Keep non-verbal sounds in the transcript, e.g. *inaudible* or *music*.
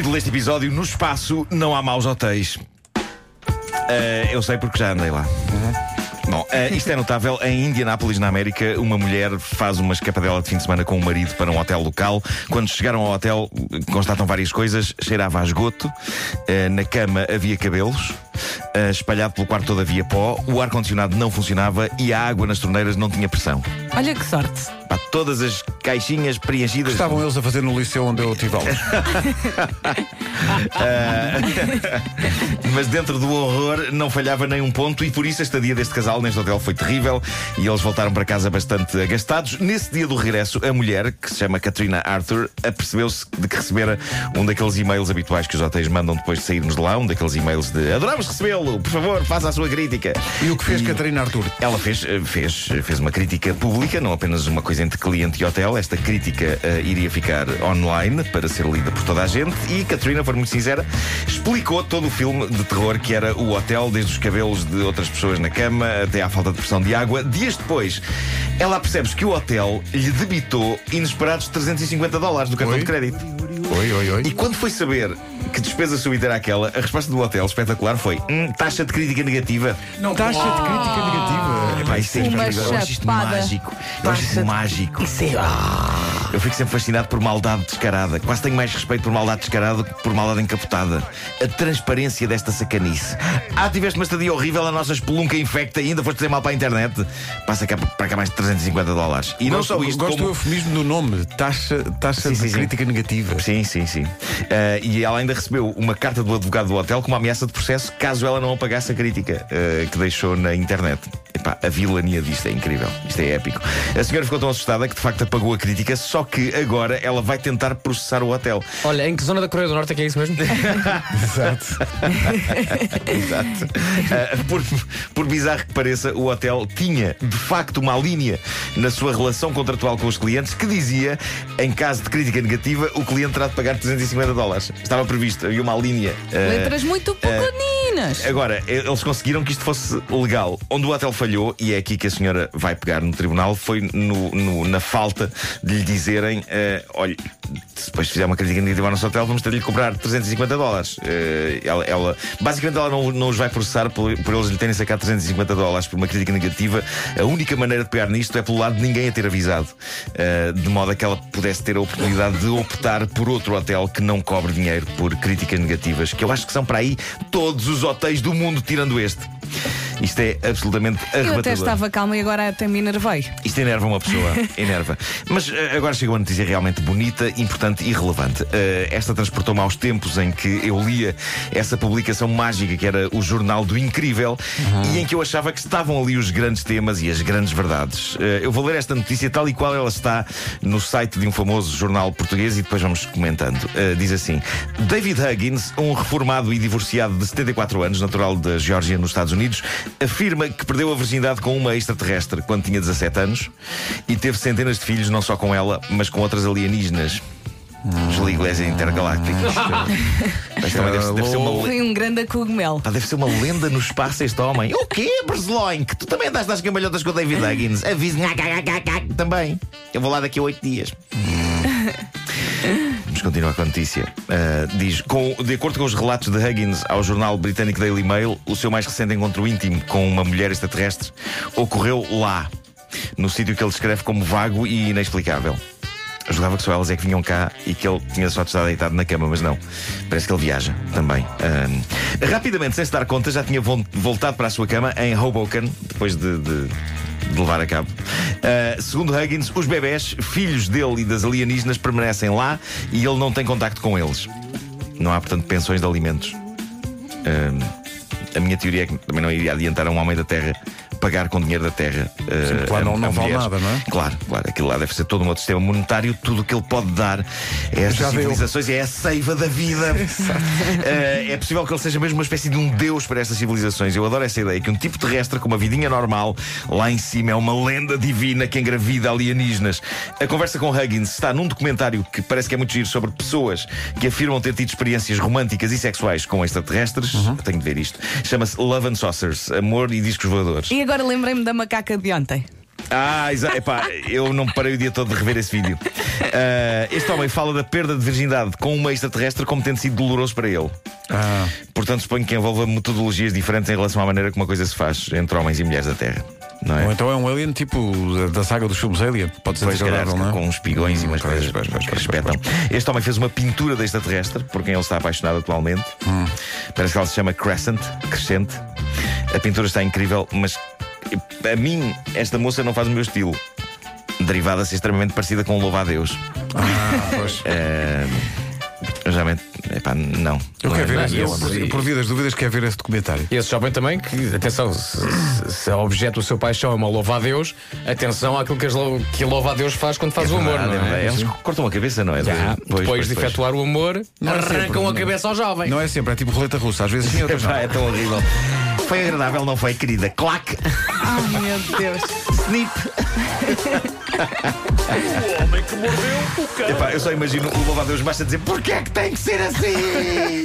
Título deste episódio: No espaço não há maus hotéis. Uh, eu sei porque já andei lá. Bom, uh, isto é notável. Em Indianápolis, na América, uma mulher faz uma escapadela de fim de semana com o marido para um hotel local. Quando chegaram ao hotel, constatam várias coisas. Cheirava a esgoto, uh, na cama havia cabelos, espalhado pelo quarto todo havia pó, o ar-condicionado não funcionava e a água nas torneiras não tinha pressão. Olha que sorte. Pá, todas as caixinhas preenchidas. Estavam eles a fazer no liceu onde eu tive aulas. *laughs* Mas dentro do horror não falhava nem um ponto e por isso a estadia deste casal neste hotel foi terrível e eles voltaram para casa bastante agastados. Nesse dia do regresso, a mulher, que se chama Katrina Arthur, apercebeu-se de que recebera um daqueles e-mails habituais que os hotéis mandam depois de sairmos de lá, um daqueles e-mails de adoramos recebê-lo, por favor, faça a sua crítica. E o que fez Catarina Arthur? Ela fez, eh, fez, fez uma crítica pública, não apenas uma coisa entre cliente e hotel. Esta crítica uh, iria ficar online para ser lida por toda a gente. E Katrina, for muito sincera, explicou todo o filme de terror que era o hotel, desde os cabelos de outras pessoas na cama até à falta de pressão de água. Dias depois, ela percebe-se que o hotel lhe debitou inesperados 350 dólares do cartão Oi? de crédito. Oi, oi, oi. E quando foi saber que despesa era aquela, a resposta do hotel espetacular foi: hum, taxa de crítica negativa. Taxa de crítica negativa. Epá, isso é incrível. Eu acho isto chapada. mágico. Eu acho isto mágico. Eu fico sempre fascinado por maldade descarada. Quase tenho mais respeito por maldade descarada que por maldade encapotada. A transparência desta sacanice. Ah, tiveste uma estadia horrível, a nossa espelunca infecta e ainda foste dizer mal para a internet. Passa cá, para cá mais de 350 dólares. E não Gosto, só isto, gosto do como... eufemismo do nome. Taxa, taxa Sim, de sim, sim. crítica negativa. Sim, sim, sim. Ah, e ela ainda recebeu uma carta do advogado do hotel com uma ameaça de processo caso ela não apagasse a crítica ah, que deixou na internet. Epá, a vilania disto é incrível. Isto é épico. A senhora ficou tão assustada que de facto apagou a crítica, só que agora ela vai tentar processar o hotel. Olha, em que zona da Coreia do Norte é que é isso mesmo? *laughs* Exato. Exato. Ah, por, por bizarro que pareça, o hotel tinha de facto uma linha na sua relação contratual com os clientes que dizia: em caso de crítica negativa, o cliente terá de pagar 350 dólares. Estava previsto, havia uma linha. ah, Letras muito pequeninas. Agora, e- eles conseguiram que isto fosse legal. Onde o hotel falhou, e é aqui que a senhora vai pegar no tribunal, foi no- no- na falta de lhe dizerem: eh, olha, depois fizer uma crítica negativa ao nosso hotel, vamos ter de lhe cobrar 350 dólares. Eh, ela, ela- basicamente, ela não, não os vai processar por, por eles lhe terem sacado 350 dólares por uma crítica negativa. A única maneira de pegar nisto é pelo lado de ninguém a ter avisado, eh, de modo a que ela pudesse ter a oportunidade de optar por outro hotel que não cobre dinheiro por críticas negativas, que eu acho que são para aí todos os hotéis do mundo, tirando este. Isto é absolutamente Eu até arrebatador. estava calma e agora até me enervei. Isto enerva uma pessoa, *laughs* enerva. Mas eh, agora chegou a notícia realmente bonita, importante e relevante. Eh, esta transportou-me aos tempos em que eu lia essa publicação mágica que era o Jornal do Incrível e em que eu achava que estavam ali os grandes temas e as grandes verdades. Eh, eu vou ler esta notícia tal e qual ela está no site de um famoso jornal português e depois vamos comentando. Eh, diz assim: David Huggins, um reformado e divorciado de 74 anos, natural da Geórgia, nos Estados Unidos, afirma que perdeu a virgindade com uma extraterrestre quando tinha 17 anos e teve centenas de filhos, não só com ela, mas com outras alienígenas. Os Igreja Intergalácticos. Isto também deve, deve ser uma le- Foi um grande cogumelo. Pá, deve ser uma lenda no espaço este homem. O quê, Bresloink? Tu também andaste às cambalhotas com o David Huggins? Avise *laughs* também. Eu vou lá daqui a oito dias. *laughs* Vamos continuar com a notícia. Ah, diz: com, De acordo com os relatos de Huggins ao jornal britânico Daily Mail, o seu mais recente encontro íntimo com uma mulher extraterrestre ocorreu lá, no sítio que ele descreve como vago e inexplicável. Eu julgava que só elas é que vinham cá e que ele tinha só de estar deitado na cama, mas não. Parece que ele viaja também. Ahm, rapidamente, sem se dar conta, já tinha vol- voltado para a sua cama em Hoboken, depois de. de- de levar a cabo. Ah, segundo Huggins, os bebés, filhos dele e das alienígenas, permanecem lá e ele não tem contacto com eles. Não há, portanto, pensões de alimentos. Ahm, a minha teoria é que também não iria adiantar a um homem da Terra pagar com dinheiro da Terra. ah, claro, a- não- não a vale nada, não é? Claro, claro. Aquilo lá deve ser todo um outro sistema monetário. Tudo o que ele pode dar a Já estas civilizações é a seiva da vida. *laughs* Eh, é possível que ele seja mesmo uma espécie de um deus para estas civilizações. Eu adoro essa ideia que um tipo terrestre com uma vidinha normal lá em cima é uma lenda divina que engravida alienígenas. A conversa com Huggins está num documentário que parece que é muito giro sobre pessoas que afirmam ter tido experiências românticas e sexuais com extraterrestres. Uhum. Eu tenho de ver isto. Chama-se Love and Saucers Amor e Discos Voadores. E agora lembrei-me da macaca de ontem. Ah, exa- epá, eu não parei o dia todo de rever esse vídeo. Ah, este homem fala da perda de virgindade com uma extraterrestre como tendo sido doloroso para ele. Ah, Portanto, suponho que envolva metodologias diferentes em relação à maneira como uma coisa se faz entre homens e mulheres da Terra. Não é? ou então é um alien tipo da, saga dos filmes Alien. Pode ser Pois, se calhar, desagradável, não é? com uns pigões e umas coisas pois, pois, que pois. Este homem fez uma pintura da extraterrestre, por quem ele está apaixonado atualmente. Hum. Parece que ela se chama Crescent, Crescente. A pintura está incrível, mas a mim, esta moça não faz o meu estilo. Derivada a ser extremamente parecida com o Louva a Deus. Ah, pois. *laughs* Realmente, epá, não. Eu Não quero é- ver, não é esse- eu, por, por via das dúvidas, quero ver esse documentário. E esse jovem também, que, atenção, se, se, se é objeto do seu paixão é uma louva a Deus, atenção àquilo que, as que a louva a Deus faz quando faz É o amor, verdade, não é é? verdade. Eles cortam a cabeça, não é? Já, depois pois, de pois. efetuar o amor, Não é arrancam sempre, a cabeça ao jovem. Não é sempre, é tipo roleta russa. Às vezes *laughs* sim, outras não. É tão horrível. Foi agradável, não foi, querida? Clac! Ai, meu Deus. Snip! Epá, eu só imagino o louva a Deus basta dizer porquê é que tem que ser assim?